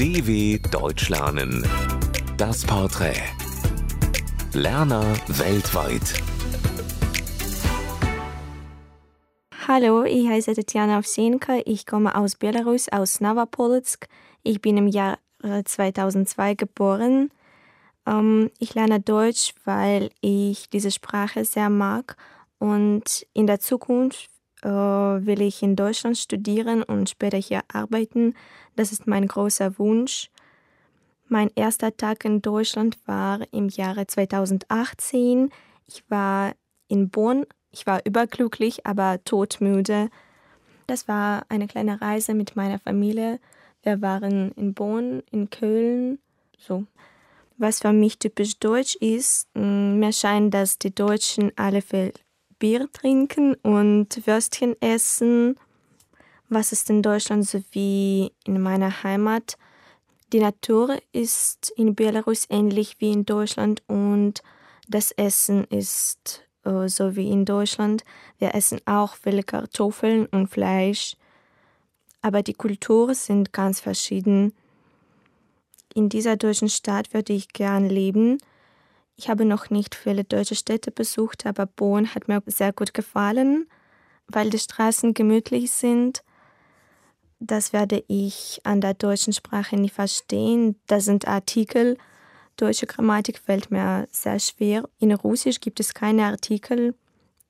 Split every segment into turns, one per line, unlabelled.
DW Deutsch lernen. Das Porträt. Lerner weltweit.
Hallo, ich heiße Tatjana Ovsenka. Ich komme aus Belarus, aus Novopolotsk. Ich bin im Jahr 2002 geboren. Ähm, ich lerne Deutsch, weil ich diese Sprache sehr mag. Und in der Zukunft äh, will ich in Deutschland studieren und später hier arbeiten. Das ist mein großer Wunsch. Mein erster Tag in Deutschland war im Jahre 2018. Ich war in Bonn. Ich war überglücklich, aber todmüde. Das war eine kleine Reise mit meiner Familie. Wir waren in Bonn, in Köln, so. Was für mich typisch deutsch ist, mm, mir scheint, dass die Deutschen alle viel Bier trinken und Würstchen essen. Was ist in Deutschland so wie in meiner Heimat? Die Natur ist in Belarus ähnlich wie in Deutschland und das Essen ist äh, so wie in Deutschland. Wir essen auch viele Kartoffeln und Fleisch, aber die Kulturen sind ganz verschieden. In dieser deutschen Stadt würde ich gern leben ich habe noch nicht viele deutsche Städte besucht, aber Bonn hat mir sehr gut gefallen, weil die Straßen gemütlich sind. Das werde ich an der deutschen Sprache nie verstehen. Das sind Artikel. Deutsche Grammatik fällt mir sehr schwer. In Russisch gibt es keine Artikel.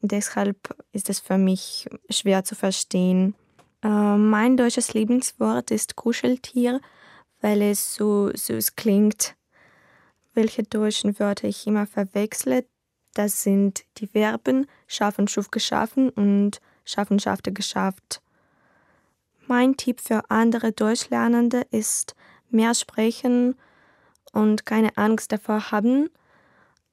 Deshalb ist es für mich schwer zu verstehen. Äh, mein deutsches Lieblingswort ist Kuscheltier, weil es so süß klingt welche deutschen Wörter ich immer verwechsle. Das sind die Verben schaffen, schuf, geschaffen und schaffen, schaffte, geschafft. Mein Tipp für andere Deutschlernende ist mehr sprechen und keine Angst davor haben.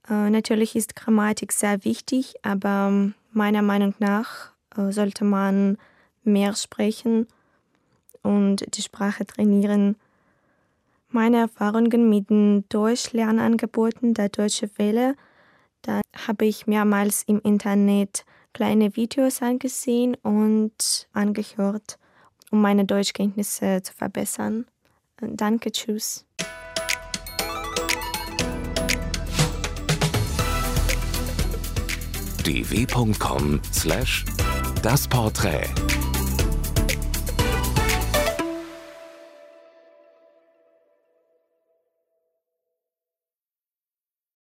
Äh, natürlich ist Grammatik sehr wichtig, aber meiner Meinung nach äh, sollte man mehr sprechen und die Sprache trainieren meine Erfahrungen mit den Deutschlernangeboten der Deutsche Welle. Da habe ich mehrmals im Internet kleine Videos angesehen und angehört, um meine Deutschkenntnisse zu verbessern. Danke, tschüss.
dw.com/das Porträt